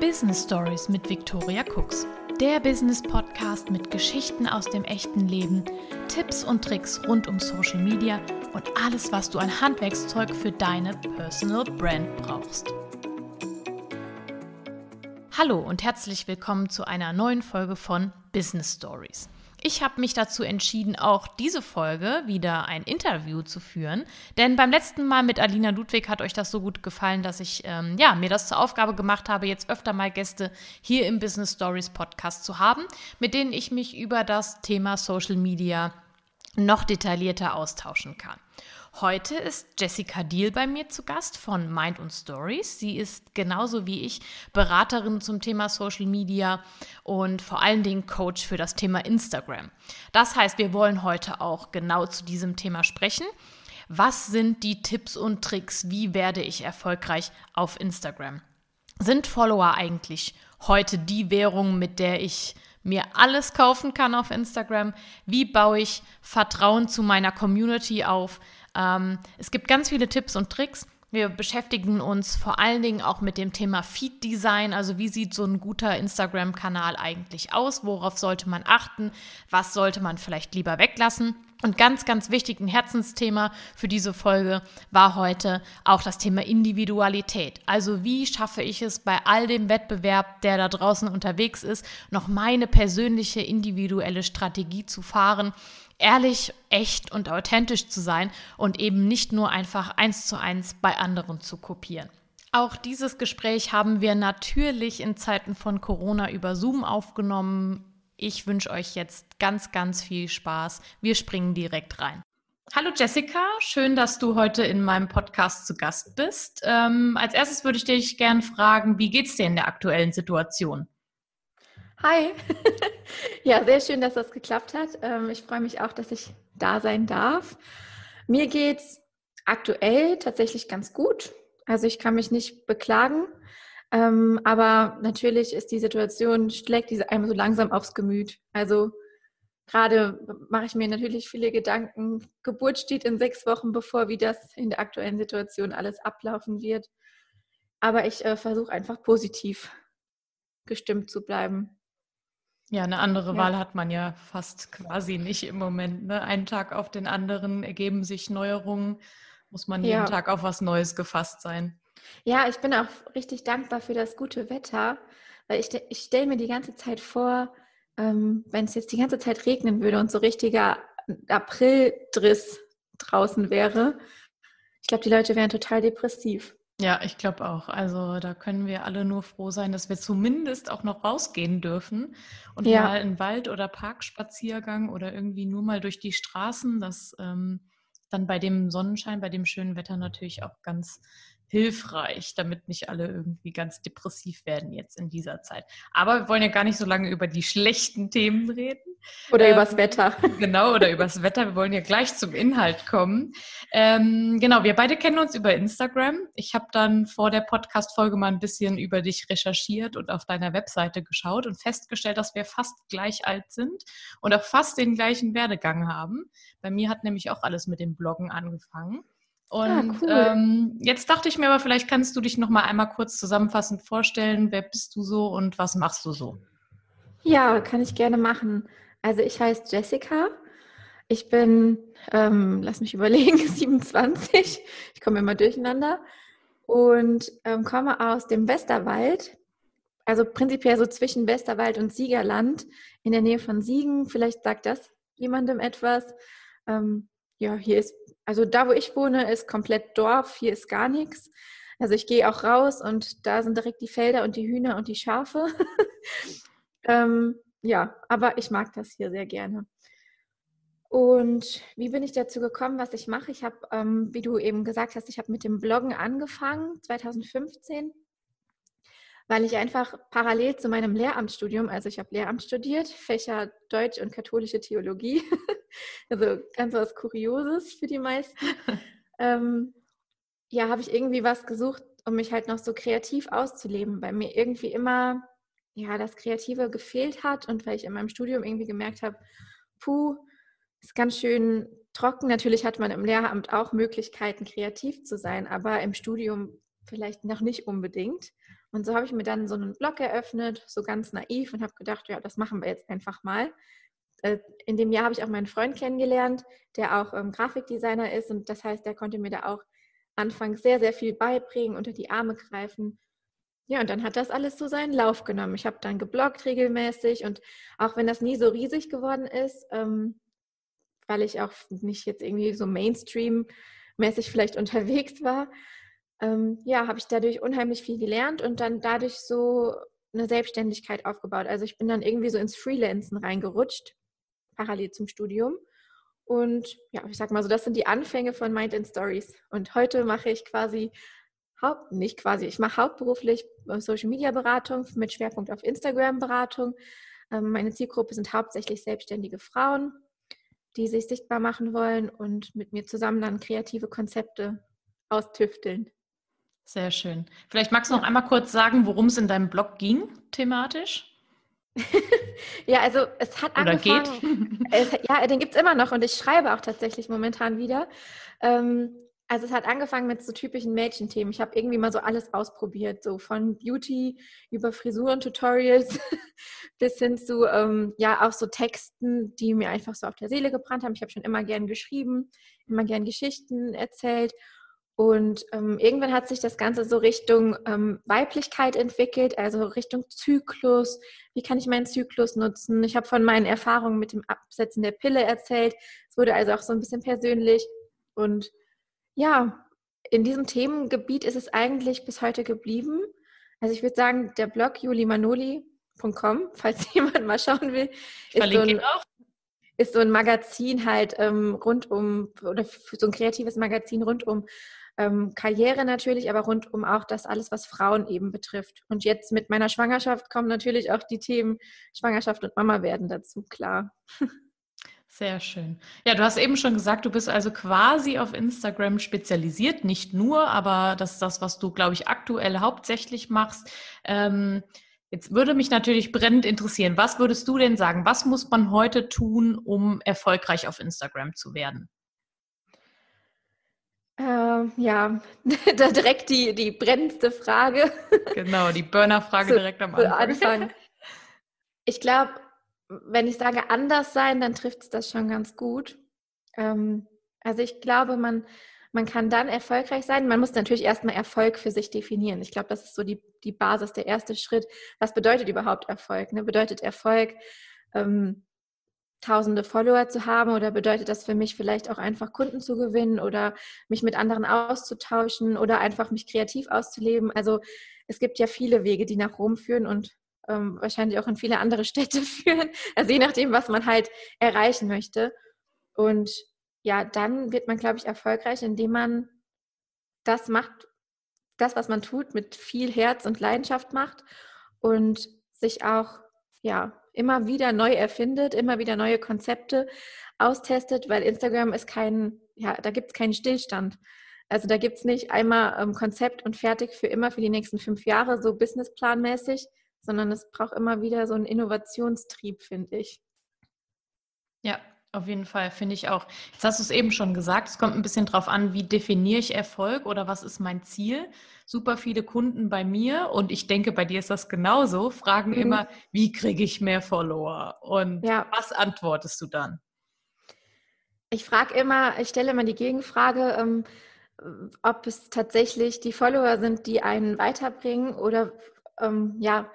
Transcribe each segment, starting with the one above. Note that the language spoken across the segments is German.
Business Stories mit Victoria Cooks. Der Business Podcast mit Geschichten aus dem echten Leben, Tipps und Tricks rund um Social Media und alles, was du an Handwerkszeug für deine Personal Brand brauchst. Hallo und herzlich willkommen zu einer neuen Folge von Business Stories. Ich habe mich dazu entschieden, auch diese Folge wieder ein Interview zu führen. Denn beim letzten Mal mit Alina Ludwig hat euch das so gut gefallen, dass ich ähm, ja, mir das zur Aufgabe gemacht habe, jetzt öfter mal Gäste hier im Business Stories Podcast zu haben, mit denen ich mich über das Thema Social Media noch detaillierter austauschen kann. Heute ist Jessica Deal bei mir zu Gast von Mind und Stories. Sie ist genauso wie ich Beraterin zum Thema Social Media und vor allen Dingen Coach für das Thema Instagram. Das heißt, wir wollen heute auch genau zu diesem Thema sprechen. Was sind die Tipps und Tricks? Wie werde ich erfolgreich auf Instagram? Sind Follower eigentlich heute die Währung, mit der ich mir alles kaufen kann auf Instagram? Wie baue ich Vertrauen zu meiner Community auf? Ähm, es gibt ganz viele Tipps und Tricks. Wir beschäftigen uns vor allen Dingen auch mit dem Thema Feed-Design. Also wie sieht so ein guter Instagram-Kanal eigentlich aus? Worauf sollte man achten? Was sollte man vielleicht lieber weglassen? Und ganz, ganz wichtig, ein Herzensthema für diese Folge war heute auch das Thema Individualität. Also wie schaffe ich es bei all dem Wettbewerb, der da draußen unterwegs ist, noch meine persönliche individuelle Strategie zu fahren, ehrlich, echt und authentisch zu sein und eben nicht nur einfach eins zu eins bei anderen zu kopieren. Auch dieses Gespräch haben wir natürlich in Zeiten von Corona über Zoom aufgenommen. Ich wünsche euch jetzt ganz, ganz viel Spaß. Wir springen direkt rein. Hallo Jessica, schön, dass du heute in meinem Podcast zu Gast bist. Ähm, als erstes würde ich dich gerne fragen, wie geht es dir in der aktuellen Situation? Hi. ja, sehr schön, dass das geklappt hat. Ähm, ich freue mich auch, dass ich da sein darf. Mir geht es aktuell tatsächlich ganz gut. Also ich kann mich nicht beklagen. Ähm, aber natürlich ist die Situation, schlägt diese einem so langsam aufs Gemüt. Also gerade mache ich mir natürlich viele Gedanken. Geburt steht in sechs Wochen bevor, wie das in der aktuellen Situation alles ablaufen wird. Aber ich äh, versuche einfach positiv gestimmt zu bleiben. Ja, eine andere ja. Wahl hat man ja fast quasi nicht im Moment. Ne? Einen Tag auf den anderen ergeben sich Neuerungen, muss man jeden ja. Tag auf was Neues gefasst sein. Ja, ich bin auch richtig dankbar für das gute Wetter, weil ich, ich stelle mir die ganze Zeit vor, ähm, wenn es jetzt die ganze Zeit regnen würde und so richtiger Aprildriss draußen wäre, ich glaube, die Leute wären total depressiv. Ja, ich glaube auch. Also da können wir alle nur froh sein, dass wir zumindest auch noch rausgehen dürfen und ja. mal einen Wald- oder Parkspaziergang oder irgendwie nur mal durch die Straßen. Das ähm, dann bei dem Sonnenschein, bei dem schönen Wetter natürlich auch ganz hilfreich, damit nicht alle irgendwie ganz depressiv werden jetzt in dieser Zeit. Aber wir wollen ja gar nicht so lange über die schlechten Themen reden. Oder ähm, übers Wetter. Genau, oder übers Wetter. Wir wollen ja gleich zum Inhalt kommen. Ähm, genau, wir beide kennen uns über Instagram. Ich habe dann vor der Podcast-Folge mal ein bisschen über dich recherchiert und auf deiner Webseite geschaut und festgestellt, dass wir fast gleich alt sind und auch fast den gleichen Werdegang haben. Bei mir hat nämlich auch alles mit dem Bloggen angefangen. Und ja, cool. ähm, jetzt dachte ich mir aber, vielleicht kannst du dich noch mal einmal kurz zusammenfassend vorstellen. Wer bist du so und was machst du so? Ja, kann ich gerne machen. Also ich heiße Jessica. Ich bin, ähm, lass mich überlegen, 27. Ich komme immer durcheinander und ähm, komme aus dem Westerwald. Also prinzipiell so zwischen Westerwald und Siegerland in der Nähe von Siegen. Vielleicht sagt das jemandem etwas. Ähm, ja, hier ist also da, wo ich wohne, ist komplett Dorf, hier ist gar nichts. Also ich gehe auch raus und da sind direkt die Felder und die Hühner und die Schafe. ähm, ja, aber ich mag das hier sehr gerne. Und wie bin ich dazu gekommen, was ich mache? Ich habe, ähm, wie du eben gesagt hast, ich habe mit dem Bloggen angefangen, 2015 weil ich einfach parallel zu meinem Lehramtsstudium, also ich habe Lehramt studiert, Fächer Deutsch und katholische Theologie, also ganz was Kurioses für die meisten, ähm, ja, habe ich irgendwie was gesucht, um mich halt noch so kreativ auszuleben, weil mir irgendwie immer ja das Kreative gefehlt hat und weil ich in meinem Studium irgendwie gemerkt habe, puh, ist ganz schön trocken. Natürlich hat man im Lehramt auch Möglichkeiten, kreativ zu sein, aber im Studium vielleicht noch nicht unbedingt. Und so habe ich mir dann so einen Blog eröffnet, so ganz naiv und habe gedacht, ja, das machen wir jetzt einfach mal. Äh, in dem Jahr habe ich auch meinen Freund kennengelernt, der auch ähm, Grafikdesigner ist und das heißt, der konnte mir da auch anfangs sehr, sehr viel beibringen, unter die Arme greifen. Ja, und dann hat das alles so seinen Lauf genommen. Ich habe dann gebloggt regelmäßig und auch wenn das nie so riesig geworden ist, ähm, weil ich auch nicht jetzt irgendwie so Mainstream-mäßig vielleicht unterwegs war, ähm, ja, habe ich dadurch unheimlich viel gelernt und dann dadurch so eine Selbstständigkeit aufgebaut. Also ich bin dann irgendwie so ins Freelancen reingerutscht, parallel zum Studium. Und ja, ich sag mal so, das sind die Anfänge von Mind and Stories. Und heute mache ich quasi Haupt, nicht quasi, ich mache hauptberuflich Social Media Beratung mit Schwerpunkt auf Instagram Beratung. Ähm, meine Zielgruppe sind hauptsächlich selbstständige Frauen, die sich sichtbar machen wollen und mit mir zusammen dann kreative Konzepte austüfteln. Sehr schön. Vielleicht magst du noch einmal kurz sagen, worum es in deinem Blog ging, thematisch? ja, also es hat Oder angefangen. Geht. Es, ja, den gibt es immer noch und ich schreibe auch tatsächlich momentan wieder. Ähm, also es hat angefangen mit so typischen Mädchenthemen. Ich habe irgendwie mal so alles ausprobiert, so von Beauty über Frisuren-Tutorials bis hin zu ähm, ja auch so Texten, die mir einfach so auf der Seele gebrannt haben. Ich habe schon immer gern geschrieben, immer gern Geschichten erzählt und ähm, irgendwann hat sich das Ganze so Richtung ähm, Weiblichkeit entwickelt, also Richtung Zyklus. Wie kann ich meinen Zyklus nutzen? Ich habe von meinen Erfahrungen mit dem Absetzen der Pille erzählt. Es wurde also auch so ein bisschen persönlich. Und ja, in diesem Themengebiet ist es eigentlich bis heute geblieben. Also ich würde sagen, der Blog julimanoli.com, falls jemand mal schauen will, ist so, ein, ist so ein Magazin halt ähm, rund um, oder so ein kreatives Magazin rund um ähm, Karriere natürlich, aber rund um auch das alles, was Frauen eben betrifft. Und jetzt mit meiner Schwangerschaft kommen natürlich auch die Themen Schwangerschaft und Mama werden dazu, klar. Sehr schön. Ja, du hast eben schon gesagt, du bist also quasi auf Instagram spezialisiert, nicht nur, aber das ist das, was du, glaube ich, aktuell hauptsächlich machst. Ähm, jetzt würde mich natürlich brennend interessieren, was würdest du denn sagen? Was muss man heute tun, um erfolgreich auf Instagram zu werden? Äh, ja, da direkt die, die brennendste Frage. Genau, die Burner-Frage direkt am Anfang. Anfang. Ich glaube, wenn ich sage anders sein, dann trifft es das schon ganz gut. Ähm, also ich glaube, man, man kann dann erfolgreich sein. Man muss natürlich erstmal Erfolg für sich definieren. Ich glaube, das ist so die, die Basis, der erste Schritt. Was bedeutet überhaupt Erfolg? Ne? Bedeutet Erfolg, ähm, tausende Follower zu haben oder bedeutet das für mich vielleicht auch einfach Kunden zu gewinnen oder mich mit anderen auszutauschen oder einfach mich kreativ auszuleben? Also es gibt ja viele Wege, die nach Rom führen und ähm, wahrscheinlich auch in viele andere Städte führen. Also je nachdem, was man halt erreichen möchte. Und ja, dann wird man, glaube ich, erfolgreich, indem man das macht, das, was man tut, mit viel Herz und Leidenschaft macht und sich auch ja immer wieder neu erfindet, immer wieder neue Konzepte austestet, weil Instagram ist kein, ja, da gibt es keinen Stillstand. Also da gibt es nicht einmal ähm, Konzept und fertig für immer für die nächsten fünf Jahre, so businessplanmäßig, sondern es braucht immer wieder so einen Innovationstrieb, finde ich. Ja, auf jeden Fall, finde ich auch. Jetzt hast du es eben schon gesagt, es kommt ein bisschen drauf an, wie definiere ich Erfolg oder was ist mein Ziel. Super viele Kunden bei mir und ich denke, bei dir ist das genauso, fragen mhm. immer, wie kriege ich mehr Follower? Und ja. was antwortest du dann? Ich frage immer, ich stelle immer die Gegenfrage, ähm, ob es tatsächlich die Follower sind, die einen weiterbringen oder ähm, ja,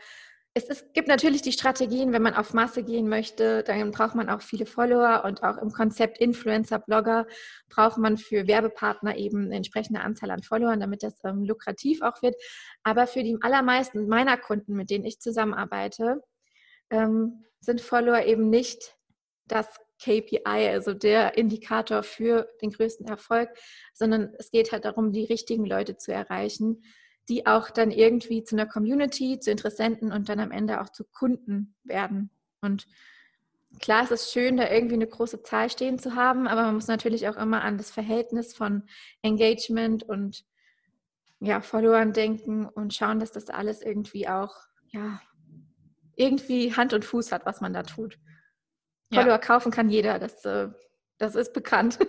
es, es, gibt natürlich die Strategien, wenn man auf Masse gehen möchte, dann braucht man auch viele Follower und auch im Konzept Influencer, Blogger braucht man für Werbepartner eben eine entsprechende Anzahl an Followern, damit das ähm, lukrativ auch wird. Aber für die allermeisten meiner Kunden, mit denen ich zusammenarbeite, ähm, sind Follower eben nicht das KPI, also der Indikator für den größten Erfolg, sondern es geht halt darum, die richtigen Leute zu erreichen die auch dann irgendwie zu einer Community, zu Interessenten und dann am Ende auch zu Kunden werden. Und klar, es ist schön, da irgendwie eine große Zahl stehen zu haben, aber man muss natürlich auch immer an das Verhältnis von Engagement und ja, Followern denken und schauen, dass das alles irgendwie auch ja, irgendwie Hand und Fuß hat, was man da tut. Ja. Follower kaufen kann jeder, das äh, Das ist bekannt.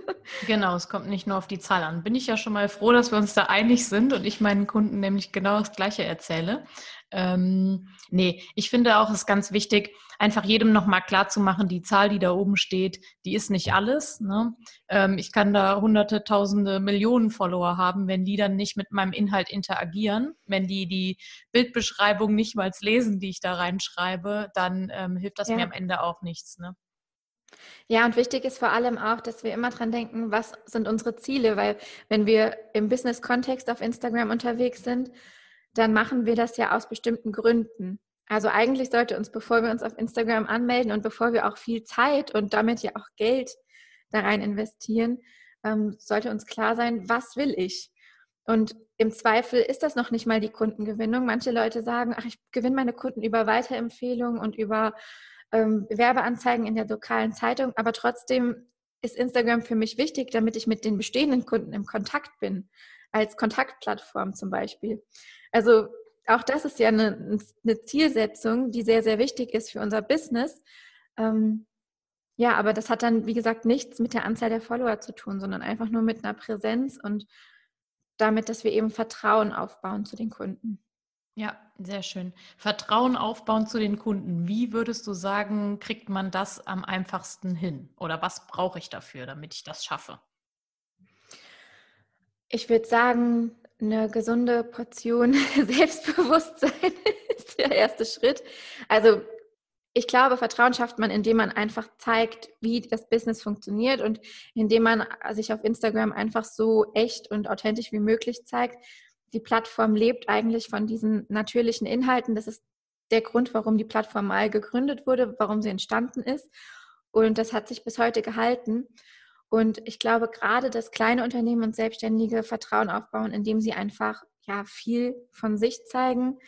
Genau, es kommt nicht nur auf die Zahl an. Bin ich ja schon mal froh, dass wir uns da einig sind und ich meinen Kunden nämlich genau das Gleiche erzähle. Ähm, nee, ich finde auch, es ist ganz wichtig, einfach jedem nochmal klarzumachen, die Zahl, die da oben steht, die ist nicht alles. Ne? Ähm, ich kann da hunderte, tausende, Millionen Follower haben, wenn die dann nicht mit meinem Inhalt interagieren, wenn die die Bildbeschreibung nicht mal lesen, die ich da reinschreibe, dann ähm, hilft das ja. mir am Ende auch nichts. Ne? Ja, und wichtig ist vor allem auch, dass wir immer dran denken, was sind unsere Ziele, weil wenn wir im Business-Kontext auf Instagram unterwegs sind, dann machen wir das ja aus bestimmten Gründen. Also eigentlich sollte uns, bevor wir uns auf Instagram anmelden und bevor wir auch viel Zeit und damit ja auch Geld da rein investieren, ähm, sollte uns klar sein, was will ich? Und im Zweifel ist das noch nicht mal die Kundengewinnung. Manche Leute sagen, ach, ich gewinne meine Kunden über Weiterempfehlungen und über ähm, Werbeanzeigen in der lokalen Zeitung, aber trotzdem ist Instagram für mich wichtig, damit ich mit den bestehenden Kunden im Kontakt bin, als Kontaktplattform zum Beispiel. Also auch das ist ja eine, eine Zielsetzung, die sehr, sehr wichtig ist für unser Business. Ähm, ja, aber das hat dann, wie gesagt, nichts mit der Anzahl der Follower zu tun, sondern einfach nur mit einer Präsenz und damit, dass wir eben Vertrauen aufbauen zu den Kunden. Ja, sehr schön. Vertrauen aufbauen zu den Kunden. Wie würdest du sagen, kriegt man das am einfachsten hin? Oder was brauche ich dafür, damit ich das schaffe? Ich würde sagen, eine gesunde Portion Selbstbewusstsein ist der erste Schritt. Also ich glaube, Vertrauen schafft man, indem man einfach zeigt, wie das Business funktioniert und indem man sich auf Instagram einfach so echt und authentisch wie möglich zeigt die Plattform lebt eigentlich von diesen natürlichen Inhalten. Das ist der Grund, warum die Plattform mal gegründet wurde, warum sie entstanden ist. Und das hat sich bis heute gehalten. Und ich glaube, gerade dass kleine Unternehmen und Selbstständige Vertrauen aufbauen, indem sie einfach ja viel von sich zeigen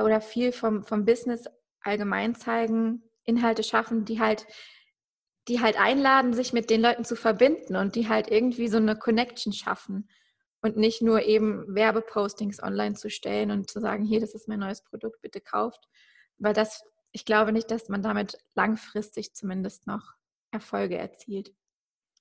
oder viel vom, vom Business allgemein zeigen, Inhalte schaffen, die halt, die halt einladen, sich mit den Leuten zu verbinden und die halt irgendwie so eine Connection schaffen und nicht nur eben Werbepostings online zu stellen und zu sagen, hier, das ist mein neues Produkt, bitte kauft. Weil das, ich glaube nicht, dass man damit langfristig zumindest noch Erfolge erzielt.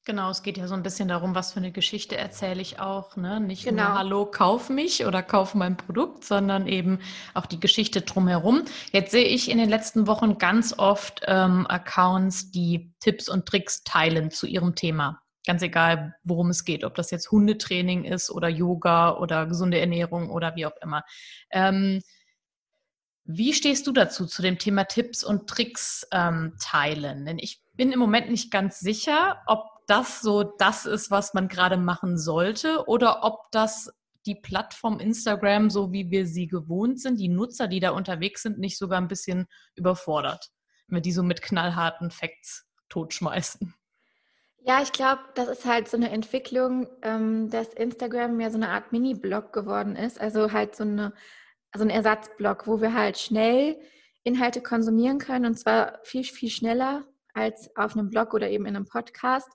Genau, es geht ja so ein bisschen darum, was für eine Geschichte erzähle ich auch. Ne? Nicht genau. nur Hallo, kauf mich oder kauf mein Produkt, sondern eben auch die Geschichte drumherum. Jetzt sehe ich in den letzten Wochen ganz oft ähm, Accounts, die Tipps und Tricks teilen zu ihrem Thema. Ganz egal, worum es geht, ob das jetzt Hundetraining ist oder Yoga oder gesunde Ernährung oder wie auch immer. Ähm, wie stehst du dazu, zu dem Thema Tipps und Tricks ähm, teilen? Denn ich bin im Moment nicht ganz sicher, ob das so das ist, was man gerade machen sollte oder ob das die Plattform Instagram, so wie wir sie gewohnt sind, die Nutzer, die da unterwegs sind, nicht sogar ein bisschen überfordert, wenn wir die so mit knallharten Facts totschmeißen. Ja, ich glaube, das ist halt so eine Entwicklung, ähm, dass Instagram ja so eine Art Mini-Blog geworden ist. Also halt so, eine, so ein Ersatzblog, wo wir halt schnell Inhalte konsumieren können und zwar viel, viel schneller als auf einem Blog oder eben in einem Podcast.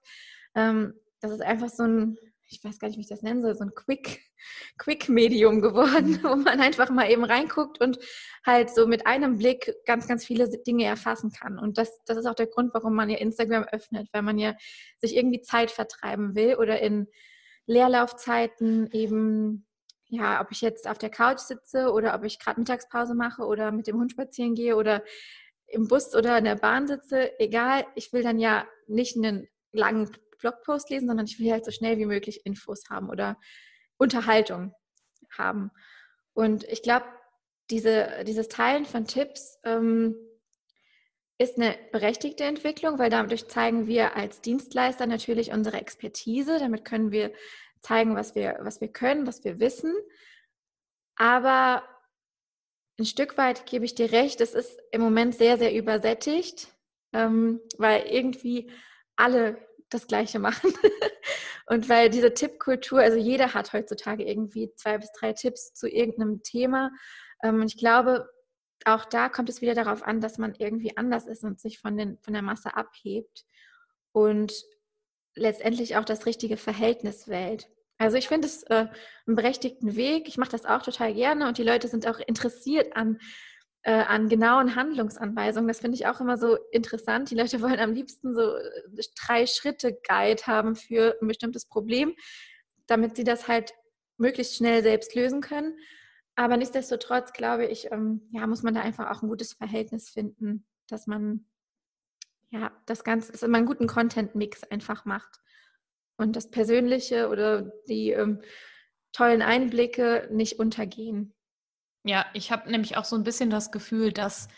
Ähm, das ist einfach so ein ich weiß gar nicht, wie ich das nennen soll, so ein Quick, Quick-Medium geworden, mhm. wo man einfach mal eben reinguckt und halt so mit einem Blick ganz, ganz viele Dinge erfassen kann. Und das, das ist auch der Grund, warum man ja Instagram öffnet, weil man ja sich irgendwie Zeit vertreiben will oder in Leerlaufzeiten eben, ja, ob ich jetzt auf der Couch sitze oder ob ich gerade Mittagspause mache oder mit dem Hund spazieren gehe oder im Bus oder in der Bahn sitze, egal, ich will dann ja nicht einen langen Blogpost lesen, sondern ich will halt so schnell wie möglich Infos haben oder Unterhaltung haben. Und ich glaube, diese, dieses Teilen von Tipps ähm, ist eine berechtigte Entwicklung, weil dadurch zeigen wir als Dienstleister natürlich unsere Expertise. Damit können wir zeigen, was wir, was wir können, was wir wissen. Aber ein Stück weit gebe ich dir recht, es ist im Moment sehr, sehr übersättigt, ähm, weil irgendwie alle das Gleiche machen. und weil diese Tippkultur, also jeder hat heutzutage irgendwie zwei bis drei Tipps zu irgendeinem Thema. Ähm, und ich glaube, auch da kommt es wieder darauf an, dass man irgendwie anders ist und sich von, den, von der Masse abhebt und letztendlich auch das richtige Verhältnis wählt. Also ich finde es äh, einen berechtigten Weg. Ich mache das auch total gerne und die Leute sind auch interessiert an äh, an genauen Handlungsanweisungen. Das finde ich auch immer so interessant. Die Leute wollen am liebsten so äh, drei Schritte Guide haben für ein bestimmtes Problem, damit sie das halt möglichst schnell selbst lösen können. Aber nichtsdestotrotz glaube ich, ähm, ja, muss man da einfach auch ein gutes Verhältnis finden, dass man ja das Ganze, dass man einen guten Content-Mix einfach macht und das Persönliche oder die ähm, tollen Einblicke nicht untergehen. Ja, ich habe nämlich auch so ein bisschen das Gefühl, dass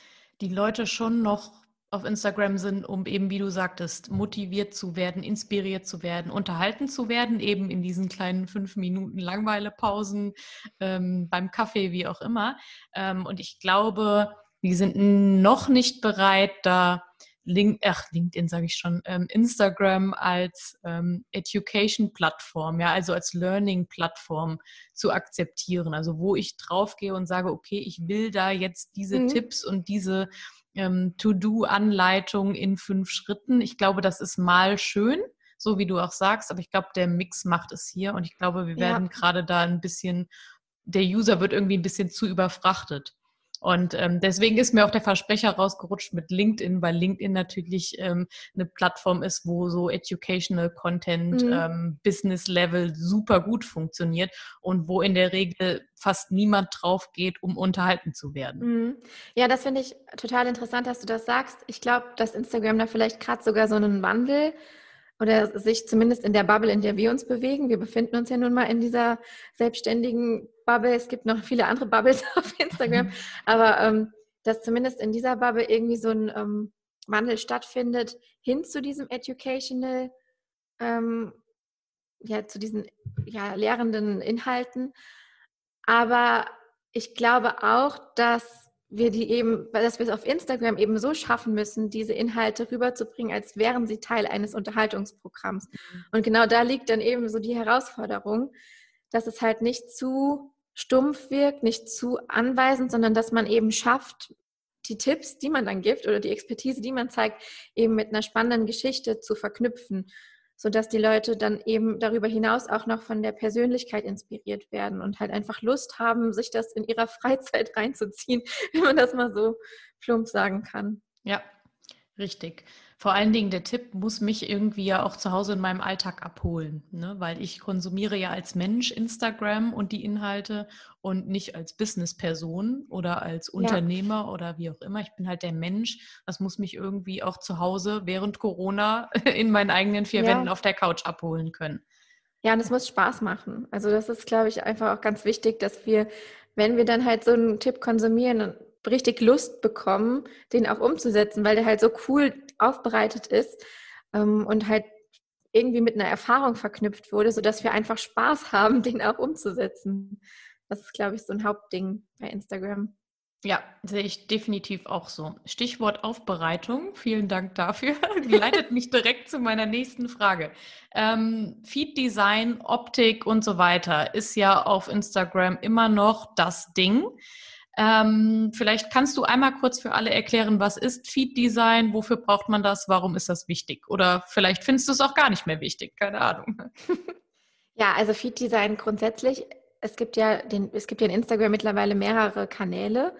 die Leute schon noch auf Instagram sind, um eben, wie du sagtest, motiviert zu werden, inspiriert zu werden, unterhalten zu werden, eben in diesen kleinen fünf Minuten Langweilepausen ähm, beim Kaffee, wie auch immer. Ähm, und ich glaube, die sind noch nicht bereit, da Link, ach, LinkedIn sage ich schon, ähm, Instagram als ähm, Education-Plattform, ja, also als Learning-Plattform zu akzeptieren. Also wo ich draufgehe und sage, okay, ich will da jetzt diese mhm. Tipps und diese ähm, To-Do-Anleitung in fünf Schritten. Ich glaube, das ist mal schön, so wie du auch sagst, aber ich glaube, der Mix macht es hier und ich glaube, wir werden ja. gerade da ein bisschen, der User wird irgendwie ein bisschen zu überfrachtet. Und ähm, deswegen ist mir auch der Versprecher rausgerutscht mit LinkedIn, weil LinkedIn natürlich ähm, eine Plattform ist, wo so Educational Content, mhm. ähm, Business Level super gut funktioniert und wo in der Regel fast niemand drauf geht, um unterhalten zu werden. Mhm. Ja, das finde ich total interessant, dass du das sagst. Ich glaube, dass Instagram da vielleicht gerade sogar so einen Wandel oder sich zumindest in der Bubble, in der wir uns bewegen. Wir befinden uns ja nun mal in dieser selbstständigen Bubble. Es gibt noch viele andere Bubbles auf Instagram, mhm. aber ähm, dass zumindest in dieser Bubble irgendwie so ein ähm, Wandel stattfindet hin zu diesem Educational, ähm, ja, zu diesen ja, lehrenden Inhalten. Aber ich glaube auch, dass wir die eben, dass wir es auf Instagram eben so schaffen müssen, diese Inhalte rüberzubringen, als wären sie Teil eines Unterhaltungsprogramms. Mhm. Und genau da liegt dann eben so die Herausforderung, dass es halt nicht zu stumpf wirkt, nicht zu anweisend, sondern dass man eben schafft, die Tipps, die man dann gibt oder die Expertise, die man zeigt, eben mit einer spannenden Geschichte zu verknüpfen sodass die Leute dann eben darüber hinaus auch noch von der Persönlichkeit inspiriert werden und halt einfach Lust haben, sich das in ihrer Freizeit reinzuziehen, wenn man das mal so plump sagen kann. Ja, richtig. Vor allen Dingen der Tipp muss mich irgendwie ja auch zu Hause in meinem Alltag abholen, ne? weil ich konsumiere ja als Mensch Instagram und die Inhalte und nicht als Businessperson oder als Unternehmer ja. oder wie auch immer. Ich bin halt der Mensch. Das muss mich irgendwie auch zu Hause während Corona in meinen eigenen vier ja. Wänden auf der Couch abholen können. Ja, und es muss Spaß machen. Also das ist, glaube ich, einfach auch ganz wichtig, dass wir, wenn wir dann halt so einen Tipp konsumieren, richtig Lust bekommen, den auch umzusetzen, weil der halt so cool aufbereitet ist ähm, und halt irgendwie mit einer Erfahrung verknüpft wurde, sodass wir einfach Spaß haben, den auch umzusetzen. Das ist, glaube ich, so ein Hauptding bei Instagram. Ja, sehe ich definitiv auch so. Stichwort Aufbereitung, vielen Dank dafür. Leitet mich direkt zu meiner nächsten Frage. Ähm, Feed Design, Optik und so weiter ist ja auf Instagram immer noch das Ding. Ähm, vielleicht kannst du einmal kurz für alle erklären, was ist Feed Design, wofür braucht man das, warum ist das wichtig? Oder vielleicht findest du es auch gar nicht mehr wichtig, keine Ahnung. Ja, also Feed Design grundsätzlich, es gibt ja den, es gibt ja in Instagram mittlerweile mehrere Kanäle.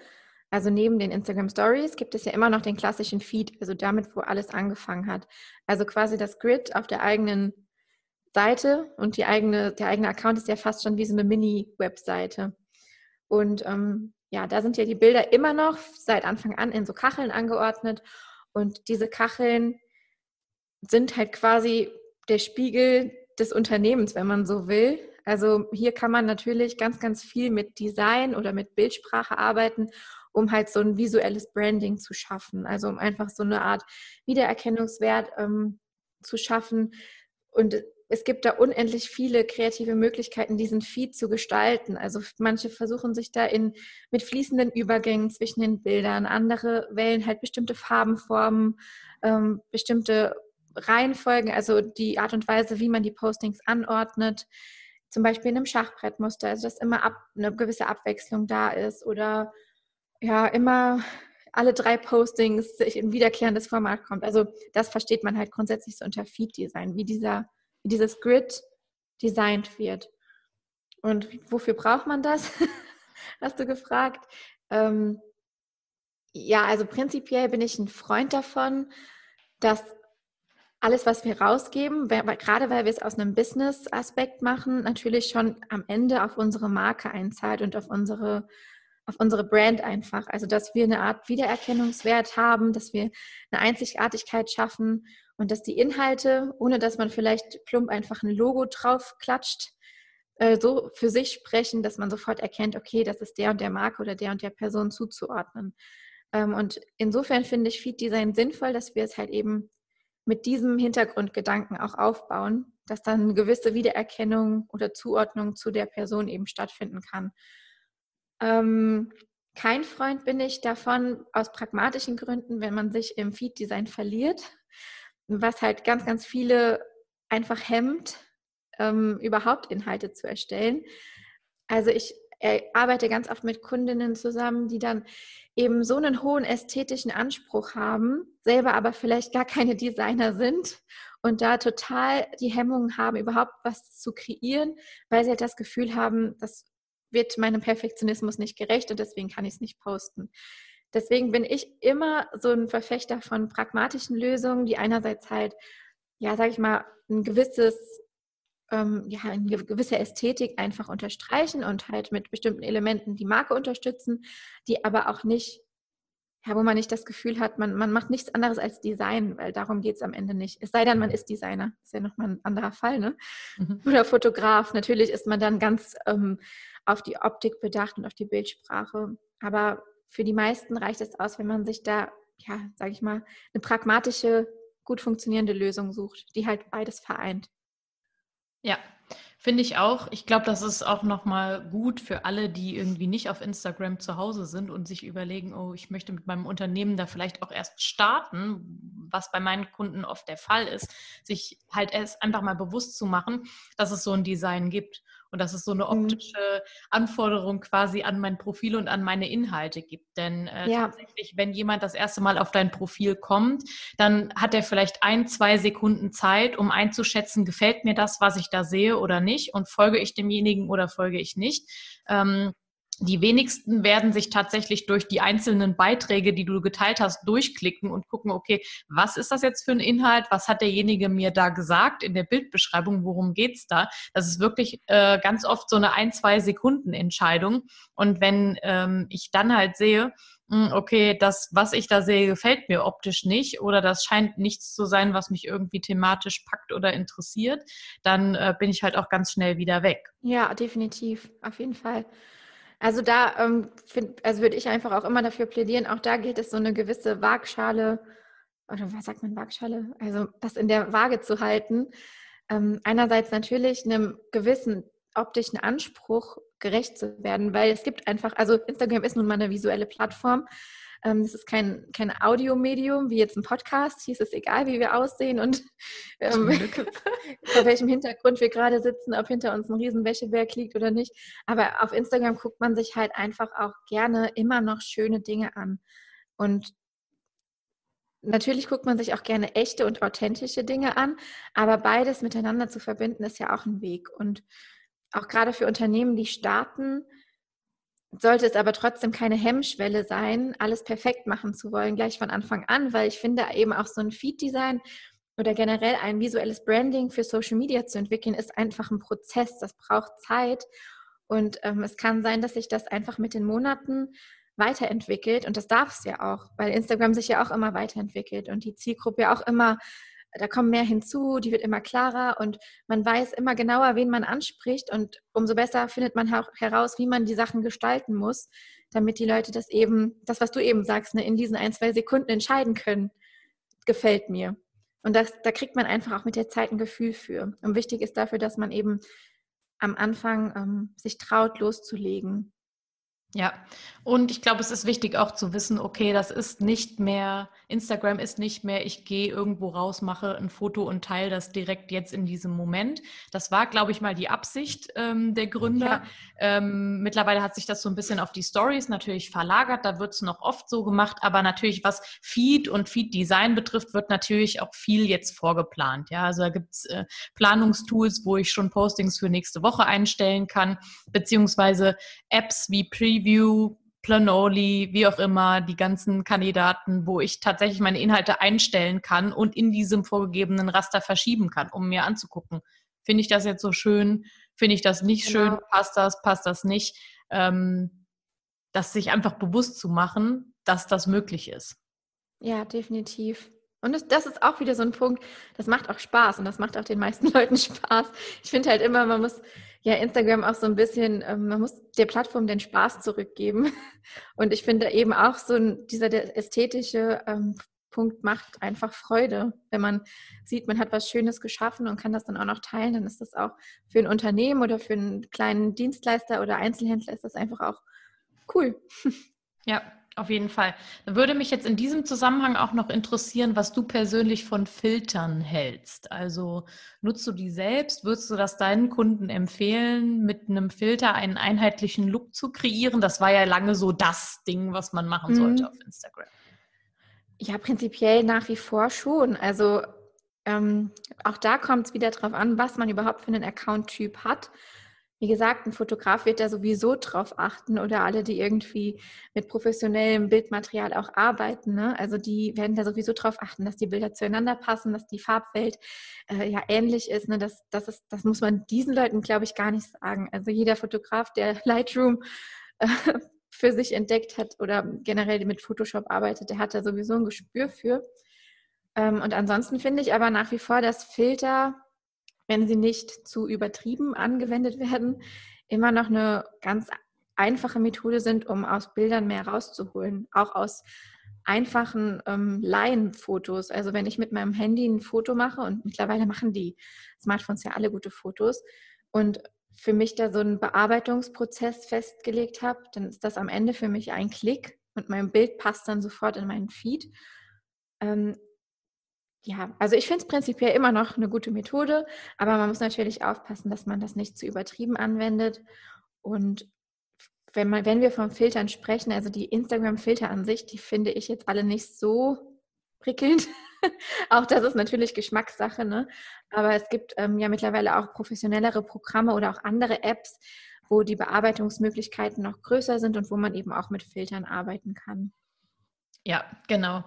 Also neben den Instagram Stories gibt es ja immer noch den klassischen Feed, also damit, wo alles angefangen hat. Also quasi das Grid auf der eigenen Seite und die eigene, der eigene Account ist ja fast schon wie so eine Mini-Webseite. Und ähm, ja, da sind ja die Bilder immer noch seit Anfang an in so Kacheln angeordnet. Und diese Kacheln sind halt quasi der Spiegel des Unternehmens, wenn man so will. Also hier kann man natürlich ganz, ganz viel mit Design oder mit Bildsprache arbeiten, um halt so ein visuelles Branding zu schaffen. Also um einfach so eine Art Wiedererkennungswert ähm, zu schaffen. Und es gibt da unendlich viele kreative Möglichkeiten, diesen Feed zu gestalten. Also manche versuchen sich da in, mit fließenden Übergängen zwischen den Bildern, andere wählen halt bestimmte Farbenformen, ähm, bestimmte Reihenfolgen, also die Art und Weise, wie man die Postings anordnet. Zum Beispiel in einem Schachbrettmuster, also dass immer ab, eine gewisse Abwechslung da ist oder ja, immer alle drei Postings sich ein wiederkehrendes Format kommt. Also das versteht man halt grundsätzlich so unter Feed-Design, wie dieser wie dieses Grid designt wird. Und wofür braucht man das? Hast du gefragt. Ähm, Ja, also prinzipiell bin ich ein Freund davon, dass alles, was wir rausgeben, gerade weil wir es aus einem Business-Aspekt machen, natürlich schon am Ende auf unsere Marke einzahlt und auf unsere, auf unsere Brand einfach. Also, dass wir eine Art Wiedererkennungswert haben, dass wir eine Einzigartigkeit schaffen und dass die Inhalte, ohne dass man vielleicht plump einfach ein Logo drauf klatscht, äh, so für sich sprechen, dass man sofort erkennt, okay, das ist der und der Marke oder der und der Person zuzuordnen. Ähm, und insofern finde ich Feed Design sinnvoll, dass wir es halt eben mit diesem Hintergrundgedanken auch aufbauen, dass dann eine gewisse Wiedererkennung oder Zuordnung zu der Person eben stattfinden kann. Ähm, kein Freund bin ich davon aus pragmatischen Gründen, wenn man sich im Feed-Design verliert, was halt ganz, ganz viele einfach hemmt, ähm, überhaupt Inhalte zu erstellen. Also ich äh, arbeite ganz oft mit Kundinnen zusammen, die dann eben so einen hohen ästhetischen Anspruch haben, selber aber vielleicht gar keine Designer sind und da total die Hemmungen haben, überhaupt was zu kreieren, weil sie halt das Gefühl haben, das wird meinem Perfektionismus nicht gerecht und deswegen kann ich es nicht posten. Deswegen bin ich immer so ein Verfechter von pragmatischen Lösungen, die einerseits halt, ja, sag ich mal, ein gewisses ähm, ja, eine gewisse Ästhetik einfach unterstreichen und halt mit bestimmten Elementen die Marke unterstützen, die aber auch nicht, ja, wo man nicht das Gefühl hat, man, man macht nichts anderes als Design, weil darum geht es am Ende nicht. Es sei denn, man ist Designer, das ist ja nochmal ein anderer Fall, ne? Mhm. Oder Fotograf. Natürlich ist man dann ganz ähm, auf die Optik bedacht und auf die Bildsprache. Aber für die meisten reicht es aus, wenn man sich da, ja, sage ich mal, eine pragmatische, gut funktionierende Lösung sucht, die halt beides vereint. Ja, finde ich auch. Ich glaube, das ist auch nochmal gut für alle, die irgendwie nicht auf Instagram zu Hause sind und sich überlegen, oh, ich möchte mit meinem Unternehmen da vielleicht auch erst starten, was bei meinen Kunden oft der Fall ist, sich halt erst einfach mal bewusst zu machen, dass es so ein Design gibt und dass es so eine mhm. optische Anforderung quasi an mein Profil und an meine Inhalte gibt. Denn äh, ja. tatsächlich, wenn jemand das erste Mal auf dein Profil kommt, dann hat er vielleicht ein, zwei Sekunden Zeit, um einzuschätzen, gefällt mir das, was ich da sehe oder nicht und folge ich demjenigen oder folge ich nicht. Ähm, die wenigsten werden sich tatsächlich durch die einzelnen Beiträge, die du geteilt hast, durchklicken und gucken, okay, was ist das jetzt für ein Inhalt? Was hat derjenige mir da gesagt in der Bildbeschreibung? Worum geht's da? Das ist wirklich äh, ganz oft so eine ein, zwei Sekunden Entscheidung. Und wenn ähm, ich dann halt sehe, hm, okay, das, was ich da sehe, gefällt mir optisch nicht oder das scheint nichts zu sein, was mich irgendwie thematisch packt oder interessiert, dann äh, bin ich halt auch ganz schnell wieder weg. Ja, definitiv, auf jeden Fall. Also da ähm, also würde ich einfach auch immer dafür plädieren, auch da gilt es so eine gewisse Waagschale, oder was sagt man Waagschale? Also das in der Waage zu halten. Ähm, einerseits natürlich einem gewissen optischen Anspruch gerecht zu werden, weil es gibt einfach, also Instagram ist nun mal eine visuelle Plattform ähm, es ist kein, kein Audiomedium wie jetzt ein Podcast. Hier ist es egal, wie wir aussehen und ähm, vor welchem Hintergrund wir gerade sitzen, ob hinter uns ein Riesenwäscheberg liegt oder nicht. Aber auf Instagram guckt man sich halt einfach auch gerne immer noch schöne Dinge an. Und Natürlich guckt man sich auch gerne echte und authentische Dinge an, aber beides miteinander zu verbinden ist ja auch ein Weg. Und auch gerade für Unternehmen, die starten, sollte es aber trotzdem keine Hemmschwelle sein, alles perfekt machen zu wollen, gleich von Anfang an, weil ich finde eben auch so ein Feed-Design oder generell ein visuelles Branding für Social Media zu entwickeln, ist einfach ein Prozess, das braucht Zeit. Und ähm, es kann sein, dass sich das einfach mit den Monaten weiterentwickelt. Und das darf es ja auch, weil Instagram sich ja auch immer weiterentwickelt und die Zielgruppe ja auch immer da kommen mehr hinzu, die wird immer klarer und man weiß immer genauer, wen man anspricht und umso besser findet man auch heraus, wie man die Sachen gestalten muss, damit die Leute das eben, das, was du eben sagst, ne, in diesen ein, zwei Sekunden entscheiden können, gefällt mir. Und das, da kriegt man einfach auch mit der Zeit ein Gefühl für. Und wichtig ist dafür, dass man eben am Anfang ähm, sich traut, loszulegen. Ja, und ich glaube, es ist wichtig auch zu wissen, okay, das ist nicht mehr, Instagram ist nicht mehr, ich gehe irgendwo raus, mache ein Foto und teile das direkt jetzt in diesem Moment. Das war, glaube ich, mal die Absicht ähm, der Gründer. Ja. Ähm, mittlerweile hat sich das so ein bisschen auf die Stories natürlich verlagert, da wird es noch oft so gemacht, aber natürlich, was Feed und Feed-Design betrifft, wird natürlich auch viel jetzt vorgeplant. Ja, also da gibt es äh, Planungstools, wo ich schon Postings für nächste Woche einstellen kann, beziehungsweise Apps wie Preview Preview Planoli, wie auch immer, die ganzen Kandidaten, wo ich tatsächlich meine Inhalte einstellen kann und in diesem vorgegebenen Raster verschieben kann, um mir anzugucken. Finde ich das jetzt so schön? Finde ich das nicht genau. schön? Passt das? Passt das nicht? Ähm, das sich einfach bewusst zu machen, dass das möglich ist. Ja, definitiv. Und das, das, ist auch wieder so ein Punkt, das macht auch Spaß und das macht auch den meisten Leuten Spaß. Ich finde halt immer, man muss ja Instagram auch so ein bisschen, ähm, man muss der Plattform den Spaß zurückgeben. Und ich finde eben auch so dieser ästhetische ähm, Punkt macht einfach Freude. Wenn man sieht, man hat was Schönes geschaffen und kann das dann auch noch teilen, dann ist das auch für ein Unternehmen oder für einen kleinen Dienstleister oder Einzelhändler ist das einfach auch cool. Ja, auf jeden Fall. Da würde mich jetzt in diesem Zusammenhang auch noch interessieren, was du persönlich von Filtern hältst. Also nutzt du die selbst? Würdest du das deinen Kunden empfehlen, mit einem Filter einen einheitlichen Look zu kreieren? Das war ja lange so das Ding, was man machen sollte mhm. auf Instagram. Ja, prinzipiell nach wie vor schon. Also ähm, auch da kommt es wieder darauf an, was man überhaupt für einen Account-Typ hat. Wie gesagt, ein Fotograf wird da sowieso drauf achten oder alle, die irgendwie mit professionellem Bildmaterial auch arbeiten. Ne? Also die werden da sowieso drauf achten, dass die Bilder zueinander passen, dass die Farbwelt äh, ja ähnlich ist. Ne? Das, das ist. Das muss man diesen Leuten, glaube ich, gar nicht sagen. Also jeder Fotograf, der Lightroom äh, für sich entdeckt hat oder generell mit Photoshop arbeitet, der hat da sowieso ein Gespür für. Ähm, und ansonsten finde ich aber nach wie vor, dass Filter wenn sie nicht zu übertrieben angewendet werden, immer noch eine ganz einfache Methode sind, um aus Bildern mehr rauszuholen. Auch aus einfachen ähm, Laienfotos. Also wenn ich mit meinem Handy ein Foto mache und mittlerweile machen die Smartphones ja alle gute Fotos und für mich da so einen Bearbeitungsprozess festgelegt habe, dann ist das am Ende für mich ein Klick und mein Bild passt dann sofort in meinen Feed. Ähm, ja, also ich finde es prinzipiell immer noch eine gute Methode, aber man muss natürlich aufpassen, dass man das nicht zu übertrieben anwendet. Und wenn, man, wenn wir von Filtern sprechen, also die Instagram-Filter an sich, die finde ich jetzt alle nicht so prickelnd. auch das ist natürlich Geschmackssache, ne? Aber es gibt ähm, ja mittlerweile auch professionellere Programme oder auch andere Apps, wo die Bearbeitungsmöglichkeiten noch größer sind und wo man eben auch mit Filtern arbeiten kann. Ja, genau.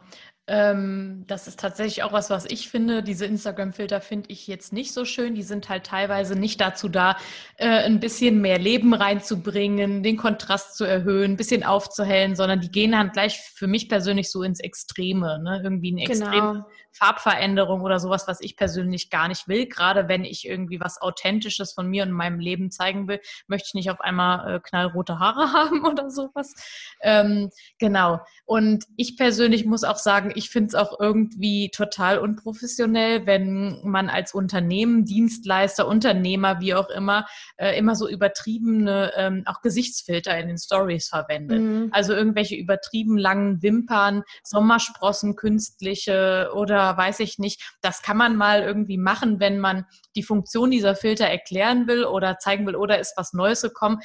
Ähm, das ist tatsächlich auch was, was ich finde. Diese Instagram-Filter finde ich jetzt nicht so schön. Die sind halt teilweise nicht dazu da, äh, ein bisschen mehr Leben reinzubringen, den Kontrast zu erhöhen, ein bisschen aufzuhellen, sondern die gehen dann gleich für mich persönlich so ins Extreme. Ne? Irgendwie eine extreme genau. Farbveränderung oder sowas, was ich persönlich gar nicht will. Gerade wenn ich irgendwie was Authentisches von mir und meinem Leben zeigen will, möchte ich nicht auf einmal äh, knallrote Haare haben oder sowas. Ähm, genau. Und ich persönlich muss auch sagen, ich finde es auch irgendwie total unprofessionell, wenn man als Unternehmen, Dienstleister, Unternehmer, wie auch immer, äh, immer so übertriebene ähm, auch Gesichtsfilter in den Stories verwendet. Mhm. Also irgendwelche übertrieben langen Wimpern, Sommersprossen, künstliche oder weiß ich nicht. Das kann man mal irgendwie machen, wenn man die Funktion dieser Filter erklären will oder zeigen will, oder ist was Neues gekommen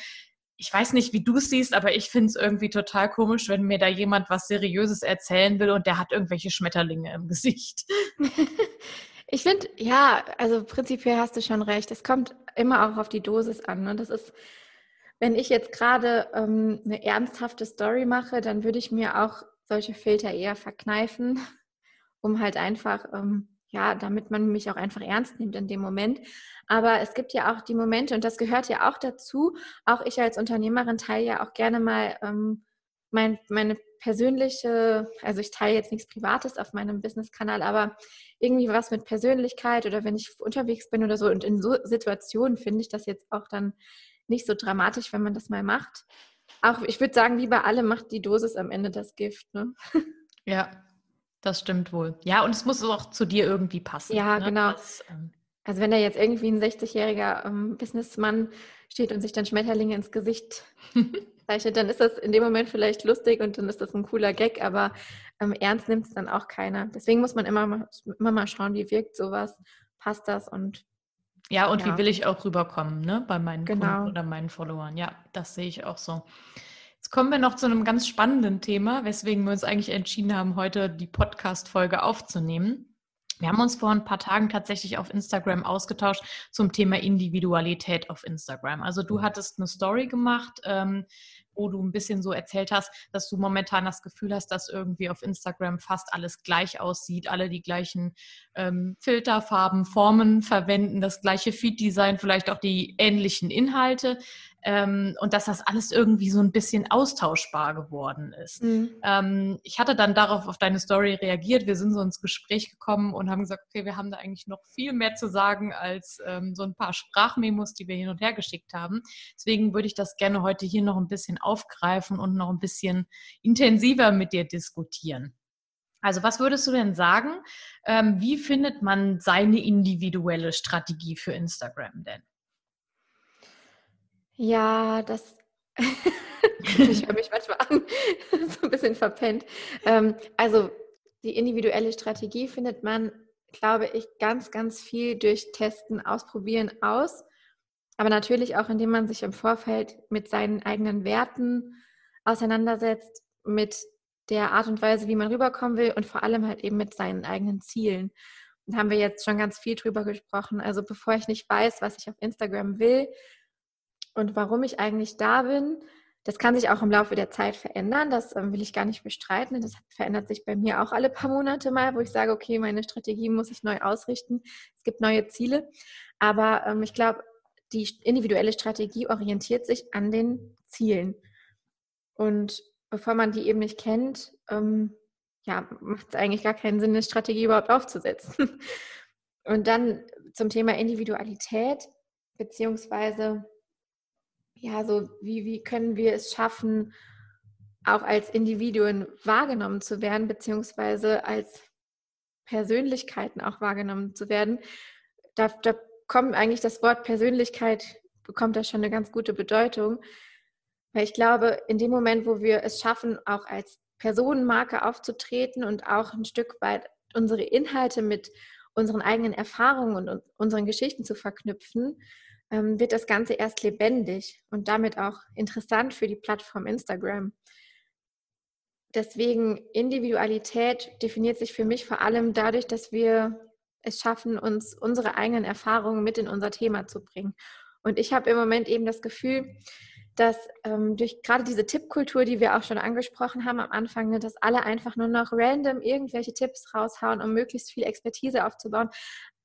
ich weiß nicht, wie du es siehst, aber ich finde es irgendwie total komisch, wenn mir da jemand was Seriöses erzählen will und der hat irgendwelche Schmetterlinge im Gesicht. Ich finde, ja, also prinzipiell hast du schon recht. Es kommt immer auch auf die Dosis an. Ne? Das ist, wenn ich jetzt gerade ähm, eine ernsthafte Story mache, dann würde ich mir auch solche Filter eher verkneifen, um halt einfach ähm, ja, damit man mich auch einfach ernst nimmt in dem Moment. Aber es gibt ja auch die Momente, und das gehört ja auch dazu, auch ich als Unternehmerin teile ja auch gerne mal ähm, mein, meine persönliche, also ich teile jetzt nichts Privates auf meinem Business-Kanal, aber irgendwie was mit Persönlichkeit oder wenn ich unterwegs bin oder so. Und in so Situationen finde ich das jetzt auch dann nicht so dramatisch, wenn man das mal macht. Auch ich würde sagen, wie bei allem macht die Dosis am Ende das Gift. Ne? Ja, das stimmt wohl. Ja, und es muss auch zu dir irgendwie passen. Ja, ne? genau. Das, ähm also wenn da jetzt irgendwie ein 60-jähriger ähm, Businessmann steht und sich dann Schmetterlinge ins Gesicht zeichnet, dann ist das in dem Moment vielleicht lustig und dann ist das ein cooler Gag, aber ähm, ernst nimmt es dann auch keiner. Deswegen muss man immer mal, immer mal schauen, wie wirkt sowas, passt das und ja, und ja. wie will ich auch rüberkommen, ne, bei meinen genau. Kunden oder meinen Followern. Ja, das sehe ich auch so. Jetzt kommen wir noch zu einem ganz spannenden Thema, weswegen wir uns eigentlich entschieden haben, heute die Podcast-Folge aufzunehmen. Wir haben uns vor ein paar Tagen tatsächlich auf Instagram ausgetauscht zum Thema Individualität auf Instagram. Also du hattest eine Story gemacht, ähm, wo du ein bisschen so erzählt hast, dass du momentan das Gefühl hast, dass irgendwie auf Instagram fast alles gleich aussieht, alle die gleichen ähm, Filterfarben, Formen verwenden, das gleiche Feed-Design, vielleicht auch die ähnlichen Inhalte ähm, und dass das alles irgendwie so ein bisschen austauschbar geworden ist. Mhm. Ähm, ich hatte dann darauf auf deine Story reagiert. Wir sind so ins Gespräch gekommen und haben gesagt, okay, wir haben da eigentlich noch viel mehr zu sagen als ähm, so ein paar Sprachmemos, die wir hin und her geschickt haben. Deswegen würde ich das gerne heute hier noch ein bisschen aufgreifen und noch ein bisschen intensiver mit dir diskutieren. Also was würdest du denn sagen? Ähm, wie findet man seine individuelle Strategie für Instagram denn? Ja, das. ich höre mich manchmal an, so ein bisschen verpennt. Ähm, also die individuelle Strategie findet man, glaube ich, ganz, ganz viel durch Testen, Ausprobieren aus. Aber natürlich auch, indem man sich im Vorfeld mit seinen eigenen Werten auseinandersetzt, mit der Art und Weise, wie man rüberkommen will und vor allem halt eben mit seinen eigenen Zielen. Da haben wir jetzt schon ganz viel drüber gesprochen. Also bevor ich nicht weiß, was ich auf Instagram will, und warum ich eigentlich da bin, das kann sich auch im Laufe der Zeit verändern. Das ähm, will ich gar nicht bestreiten. Das verändert sich bei mir auch alle paar Monate mal, wo ich sage, okay, meine Strategie muss ich neu ausrichten. Es gibt neue Ziele. Aber ähm, ich glaube, die individuelle Strategie orientiert sich an den Zielen. Und bevor man die eben nicht kennt, ähm, ja, macht es eigentlich gar keinen Sinn, eine Strategie überhaupt aufzusetzen. Und dann zum Thema Individualität, beziehungsweise ja, so wie, wie können wir es schaffen, auch als Individuen wahrgenommen zu werden, beziehungsweise als Persönlichkeiten auch wahrgenommen zu werden. Da, da kommt eigentlich das Wort Persönlichkeit, bekommt da schon eine ganz gute Bedeutung. Weil ich glaube, in dem Moment, wo wir es schaffen, auch als Personenmarke aufzutreten und auch ein Stück weit unsere Inhalte mit unseren eigenen Erfahrungen und unseren Geschichten zu verknüpfen, wird das Ganze erst lebendig und damit auch interessant für die Plattform Instagram. Deswegen Individualität definiert sich für mich vor allem dadurch, dass wir es schaffen, uns unsere eigenen Erfahrungen mit in unser Thema zu bringen. Und ich habe im Moment eben das Gefühl, dass ähm, durch gerade diese Tippkultur, die wir auch schon angesprochen haben am Anfang, ne, dass alle einfach nur noch random irgendwelche Tipps raushauen, um möglichst viel Expertise aufzubauen.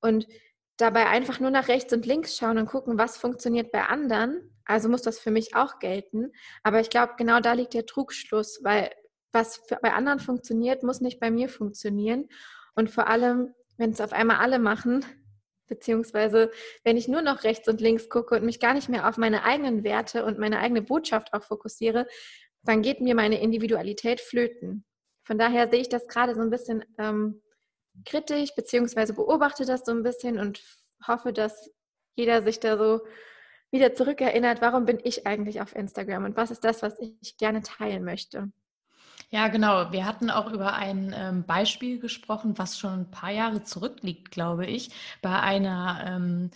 Und dabei einfach nur nach rechts und links schauen und gucken, was funktioniert bei anderen. Also muss das für mich auch gelten. Aber ich glaube, genau da liegt der Trugschluss, weil was bei anderen funktioniert, muss nicht bei mir funktionieren. Und vor allem, wenn es auf einmal alle machen, beziehungsweise wenn ich nur noch rechts und links gucke und mich gar nicht mehr auf meine eigenen Werte und meine eigene Botschaft auch fokussiere, dann geht mir meine Individualität flöten. Von daher sehe ich das gerade so ein bisschen ähm, kritisch, beziehungsweise beobachte das so ein bisschen und hoffe, dass jeder sich da so wieder zurückerinnert, warum bin ich eigentlich auf Instagram und was ist das, was ich gerne teilen möchte. Ja, genau. Wir hatten auch über ein ähm, Beispiel gesprochen, was schon ein paar Jahre zurückliegt, glaube ich, bei einer ähm,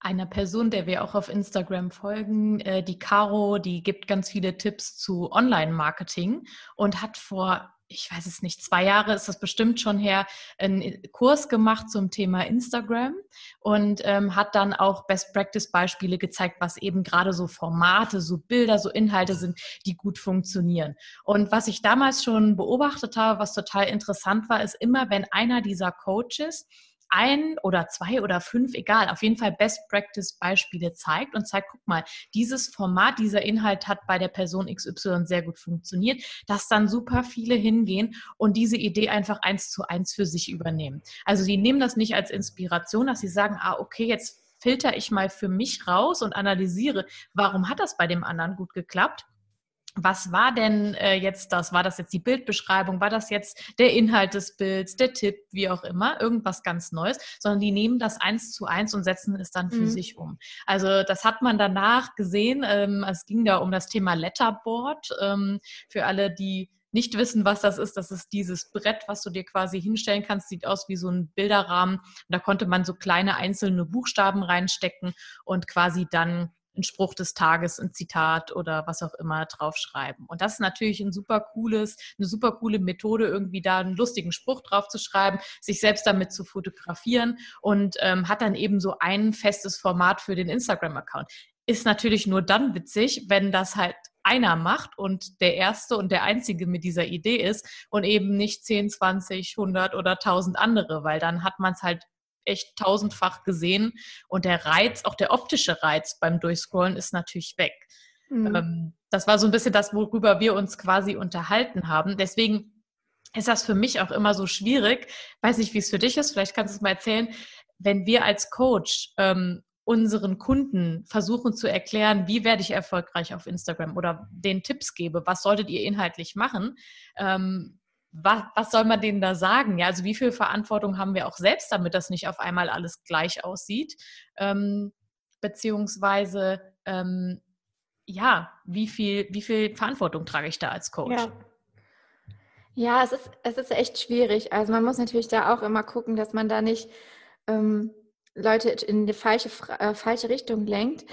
einer Person, der wir auch auf Instagram folgen, äh, die Caro, die gibt ganz viele Tipps zu Online-Marketing und hat vor ich weiß es nicht, zwei Jahre ist das bestimmt schon her, einen Kurs gemacht zum Thema Instagram und ähm, hat dann auch Best-Practice-Beispiele gezeigt, was eben gerade so Formate, so Bilder, so Inhalte sind, die gut funktionieren. Und was ich damals schon beobachtet habe, was total interessant war, ist immer, wenn einer dieser Coaches ein oder zwei oder fünf, egal, auf jeden Fall Best Practice Beispiele zeigt und zeigt, guck mal, dieses Format, dieser Inhalt hat bei der Person XY sehr gut funktioniert, dass dann super viele hingehen und diese Idee einfach eins zu eins für sich übernehmen. Also die nehmen das nicht als Inspiration, dass sie sagen, ah, okay, jetzt filter ich mal für mich raus und analysiere, warum hat das bei dem anderen gut geklappt was war denn äh, jetzt das? War das jetzt die Bildbeschreibung? War das jetzt der Inhalt des Bilds, der Tipp, wie auch immer, irgendwas ganz Neues, sondern die nehmen das eins zu eins und setzen es dann für mhm. sich um. Also das hat man danach gesehen. Ähm, es ging da um das Thema Letterboard. Ähm, für alle, die nicht wissen, was das ist, das ist dieses Brett, was du dir quasi hinstellen kannst, sieht aus wie so ein Bilderrahmen. da konnte man so kleine einzelne Buchstaben reinstecken und quasi dann einen Spruch des Tages, ein Zitat oder was auch immer draufschreiben. Und das ist natürlich ein super cooles, eine super coole Methode, irgendwie da einen lustigen Spruch drauf zu schreiben, sich selbst damit zu fotografieren und ähm, hat dann eben so ein festes Format für den Instagram-Account ist natürlich nur dann witzig, wenn das halt einer macht und der Erste und der Einzige mit dieser Idee ist und eben nicht 10, 20, 100 oder 1000 andere, weil dann hat man es halt echt tausendfach gesehen und der Reiz, auch der optische Reiz beim Durchscrollen ist natürlich weg. Mhm. Ähm, das war so ein bisschen das, worüber wir uns quasi unterhalten haben. Deswegen ist das für mich auch immer so schwierig. Weiß nicht, wie es für dich ist. Vielleicht kannst du es mal erzählen. Wenn wir als Coach ähm, unseren Kunden versuchen zu erklären, wie werde ich erfolgreich auf Instagram oder den Tipps gebe, was solltet ihr inhaltlich machen, ähm, was, was soll man denen da sagen? Ja, also wie viel Verantwortung haben wir auch selbst, damit das nicht auf einmal alles gleich aussieht? Ähm, beziehungsweise, ähm, ja, wie viel, wie viel Verantwortung trage ich da als Coach? Ja. Ja, es ist, es ist echt schwierig. Also man muss natürlich da auch immer gucken, dass man da nicht ähm, Leute in die falsche, äh, falsche Richtung lenkt.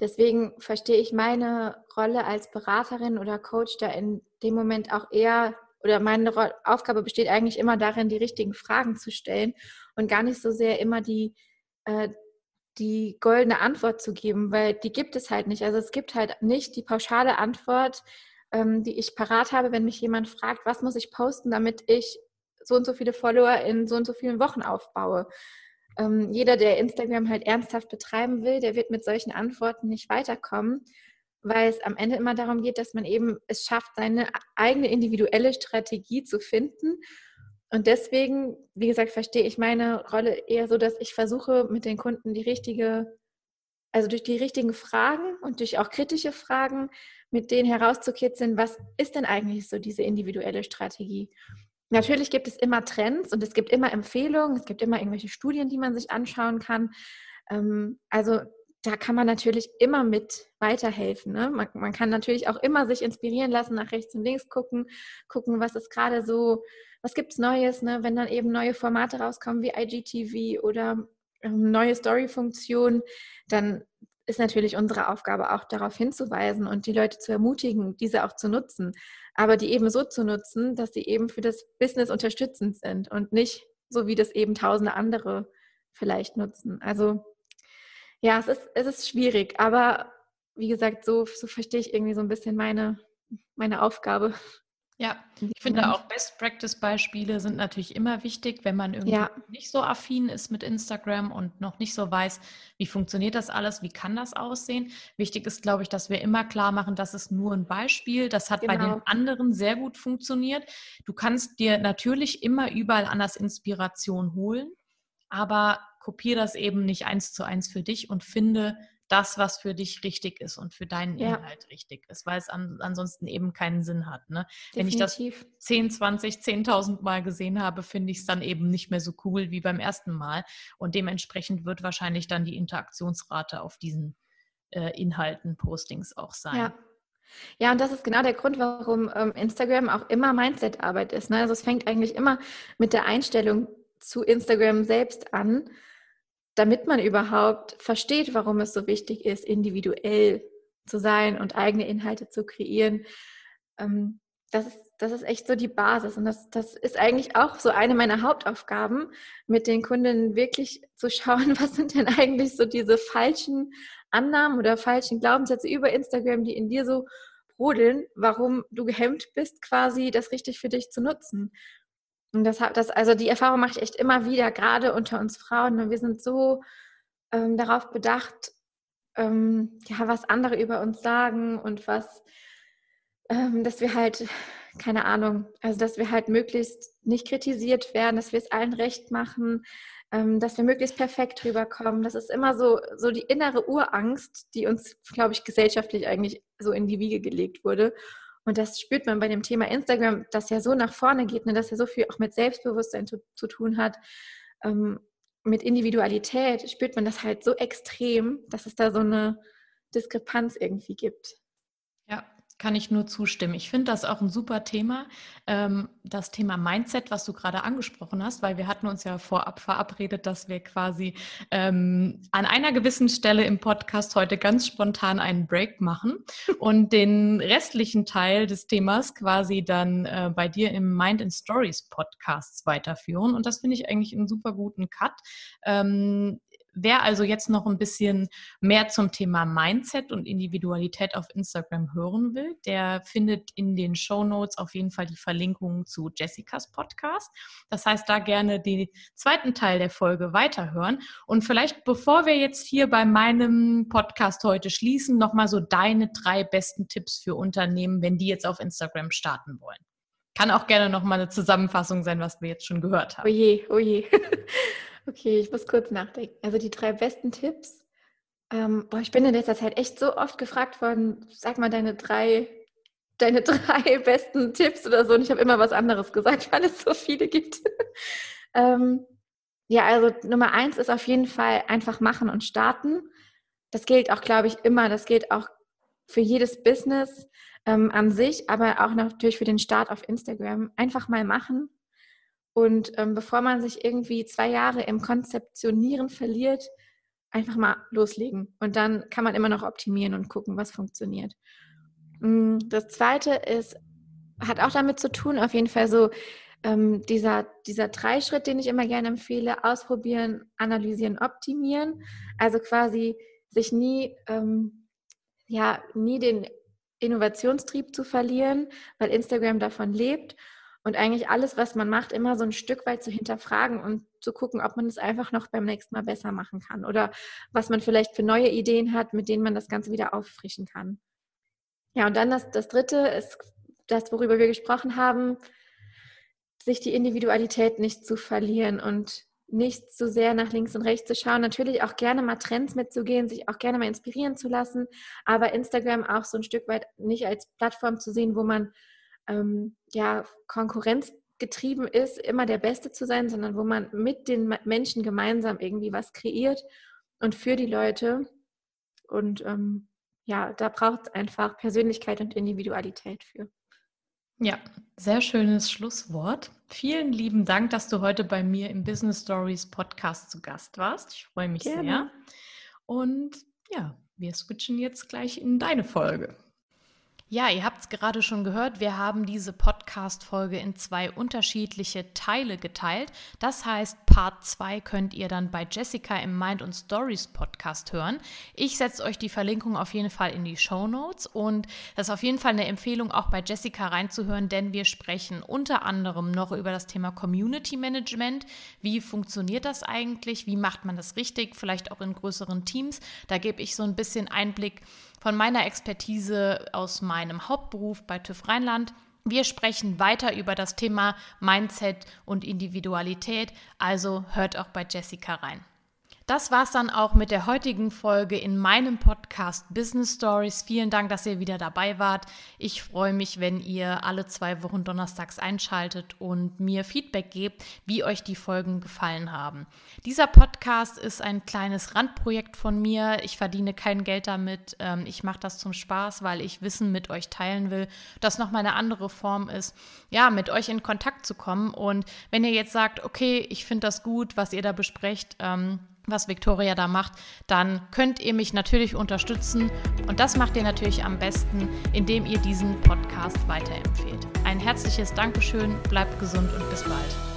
Deswegen verstehe ich meine Rolle als Beraterin oder Coach da in dem Moment auch eher, oder meine Aufgabe besteht eigentlich immer darin, die richtigen Fragen zu stellen und gar nicht so sehr immer die, äh, die goldene Antwort zu geben, weil die gibt es halt nicht. Also es gibt halt nicht die pauschale Antwort, ähm, die ich parat habe, wenn mich jemand fragt, was muss ich posten, damit ich so und so viele Follower in so und so vielen Wochen aufbaue ähm, jeder, der Instagram halt ernsthaft betreiben will, der wird mit solchen Antworten nicht weiterkommen, weil es am Ende immer darum geht, dass man eben es schafft, seine eigene individuelle Strategie zu finden. Und deswegen, wie gesagt, verstehe ich meine Rolle eher so, dass ich versuche, mit den Kunden die richtige, also durch die richtigen Fragen und durch auch kritische Fragen mit denen herauszukitzeln, was ist denn eigentlich so diese individuelle Strategie? Natürlich gibt es immer Trends und es gibt immer Empfehlungen, es gibt immer irgendwelche Studien, die man sich anschauen kann. Ähm, also da kann man natürlich immer mit weiterhelfen. Ne? Man, man, kann natürlich auch immer sich inspirieren lassen, nach rechts und links gucken, gucken, was ist gerade so, was gibt es Neues, ne? wenn dann eben neue Formate rauskommen wie IGTV oder ähm, neue Story-Funktionen, dann ist natürlich unsere Aufgabe auch darauf hinzuweisen und die Leute zu ermutigen, diese auch zu nutzen aber die eben so zu nutzen, dass sie eben für das Business unterstützend sind und nicht so wie das eben tausende andere vielleicht nutzen. Also ja, es ist, es ist schwierig, aber wie gesagt, so, so verstehe ich irgendwie so ein bisschen meine, meine Aufgabe. Ja, ich finde auch Best Practice Beispiele sind natürlich immer wichtig, wenn man irgendwie ja. nicht so affin ist mit Instagram und noch nicht so weiß, wie funktioniert das alles, wie kann das aussehen. Wichtig ist, glaube ich, dass wir immer klar machen, das ist nur ein Beispiel. Das hat genau. bei den genau. anderen sehr gut funktioniert. Du kannst dir natürlich immer überall anders Inspiration holen, aber kopiere das eben nicht eins zu eins für dich und finde das, was für dich richtig ist und für deinen ja. Inhalt richtig ist, weil es an, ansonsten eben keinen Sinn hat. Ne? Wenn ich das 10, 20, 10.000 Mal gesehen habe, finde ich es dann eben nicht mehr so cool wie beim ersten Mal. Und dementsprechend wird wahrscheinlich dann die Interaktionsrate auf diesen äh, Inhalten, Postings auch sein. Ja. Ja, und das ist genau der Grund, warum ähm, Instagram auch immer Mindset-Arbeit ist. Ne? Also es fängt eigentlich immer mit der Einstellung zu Instagram selbst an damit man überhaupt versteht, warum es so wichtig ist, individuell zu sein und eigene Inhalte zu kreieren. Ähm, das ist, das ist echt so die Basis. Und das, das ist eigentlich auch so eine meiner Hauptaufgaben, mit den Kunden wirklich zu schauen, was sind denn eigentlich so diese falschen Annahmen oder falschen Glaubenssätze über Instagram, die in dir so brodeln, warum du gehemmt bist, quasi das richtig für dich zu nutzen. Und das, das, also die Erfahrung mache ich echt immer wieder, gerade unter uns Frauen. Und wir sind so ähm, darauf bedacht, ähm, ja, was andere über uns sagen und was, ähm, dass wir halt, keine Ahnung, also dass wir halt möglichst nicht kritisiert werden, dass wir es allen recht machen, ähm, dass wir möglichst perfekt rüberkommen. Das ist immer so, so die innere Urangst, die uns, glaube ich, gesellschaftlich eigentlich so in die Wiege gelegt wurde. Und das spürt man bei dem Thema Instagram, das ja so nach vorne geht, ne, dass ja so viel auch mit Selbstbewusstsein zu, zu tun hat. Ähm, mit Individualität spürt man das halt so extrem, dass es da so eine Diskrepanz irgendwie gibt. Ja, kann ich nur zustimmen. Ich finde das auch ein super Thema, ähm, das Thema Mindset, was du gerade angesprochen hast, weil wir hatten uns ja vorab verabredet, dass wir quasi ähm, an einer gewissen Stelle im Podcast heute ganz spontan einen Break machen und den restlichen Teil des Themas quasi dann äh, bei dir im Mind and Stories Podcasts weiterführen. Und das finde ich eigentlich einen super guten Cut. Wer also jetzt noch ein bisschen mehr zum Thema Mindset und Individualität auf Instagram hören will, der findet in den Show Notes auf jeden Fall die Verlinkung zu Jessicas Podcast. Das heißt, da gerne den zweiten Teil der Folge weiterhören. Und vielleicht, bevor wir jetzt hier bei meinem Podcast heute schließen, nochmal so deine drei besten Tipps für Unternehmen, wenn die jetzt auf Instagram starten wollen. Kann auch gerne nochmal eine Zusammenfassung sein, was wir jetzt schon gehört haben. Oje, oje. Okay, ich muss kurz nachdenken. Also die drei besten Tipps. Ähm, boah, ich bin in letzter Zeit echt so oft gefragt worden, sag mal deine drei, deine drei besten Tipps oder so. Und ich habe immer was anderes gesagt, weil es so viele gibt. ähm, ja, also Nummer eins ist auf jeden Fall einfach machen und starten. Das gilt auch, glaube ich, immer. Das gilt auch für jedes Business ähm, an sich, aber auch natürlich für den Start auf Instagram. Einfach mal machen und ähm, bevor man sich irgendwie zwei Jahre im Konzeptionieren verliert, einfach mal loslegen. Und dann kann man immer noch optimieren und gucken, was funktioniert. Mm, das zweite ist, hat auch damit zu tun, auf jeden Fall so ähm, dieser, dieser Dreischritt, den ich immer gerne empfehle, ausprobieren, analysieren, optimieren. Also quasi sich nie, ähm, ja, nie den Innovationstrieb zu verlieren, weil Instagram davon lebt und eigentlich alles, was man macht, immer so ein Stück weit zu hinterfragen und zu gucken, ob man es einfach noch beim nächsten Mal besser machen kann oder was man vielleicht für neue Ideen hat, mit denen man das Ganze wieder auffrischen kann. Ja, und dann das, das Dritte ist das, worüber wir gesprochen haben, sich die Individualität nicht zu verlieren und nicht zu sehr nach links und rechts zu schauen. Natürlich auch gerne mal Trends mitzugehen, sich auch gerne mal inspirieren zu lassen, aber Instagram auch so ein Stück weit nicht als Plattform zu sehen, wo man ähm, ja, konkurrenzgetrieben ist, immer der Beste zu sein, sondern wo man mit den Menschen gemeinsam irgendwie was kreiert und für die Leute. Und ähm, ja, da braucht es einfach Persönlichkeit und Individualität für. Ja, sehr schönes Schlusswort. Vielen lieben Dank, dass du heute bei mir im Business Stories Podcast zu Gast warst. Ich freue mich Gerne. sehr. Und ja, wir switchen jetzt gleich in deine Folge. Ja, ihr habt es gerade schon gehört, wir haben diese Podcast-Folge in zwei unterschiedliche Teile geteilt. Das heißt, Part 2 könnt ihr dann bei Jessica im Mind und Stories Podcast hören. Ich setze euch die Verlinkung auf jeden Fall in die Show Notes und das ist auf jeden Fall eine Empfehlung, auch bei Jessica reinzuhören, denn wir sprechen unter anderem noch über das Thema Community Management. Wie funktioniert das eigentlich? Wie macht man das richtig? Vielleicht auch in größeren Teams. Da gebe ich so ein bisschen Einblick von meiner Expertise aus meinem Hauptberuf bei TÜV Rheinland. Wir sprechen weiter über das Thema Mindset und Individualität, also hört auch bei Jessica rein. Das war's dann auch mit der heutigen Folge in meinem Podcast Business Stories. Vielen Dank, dass ihr wieder dabei wart. Ich freue mich, wenn ihr alle zwei Wochen donnerstags einschaltet und mir Feedback gebt, wie euch die Folgen gefallen haben. Dieser Podcast ist ein kleines Randprojekt von mir. Ich verdiene kein Geld damit. Ähm, ich mache das zum Spaß, weil ich Wissen mit euch teilen will. Das nochmal eine andere Form ist, ja, mit euch in Kontakt zu kommen. Und wenn ihr jetzt sagt, okay, ich finde das gut, was ihr da besprecht, ähm, was Victoria da macht, dann könnt ihr mich natürlich unterstützen. Und das macht ihr natürlich am besten, indem ihr diesen Podcast weiterempfehlt. Ein herzliches Dankeschön, bleibt gesund und bis bald.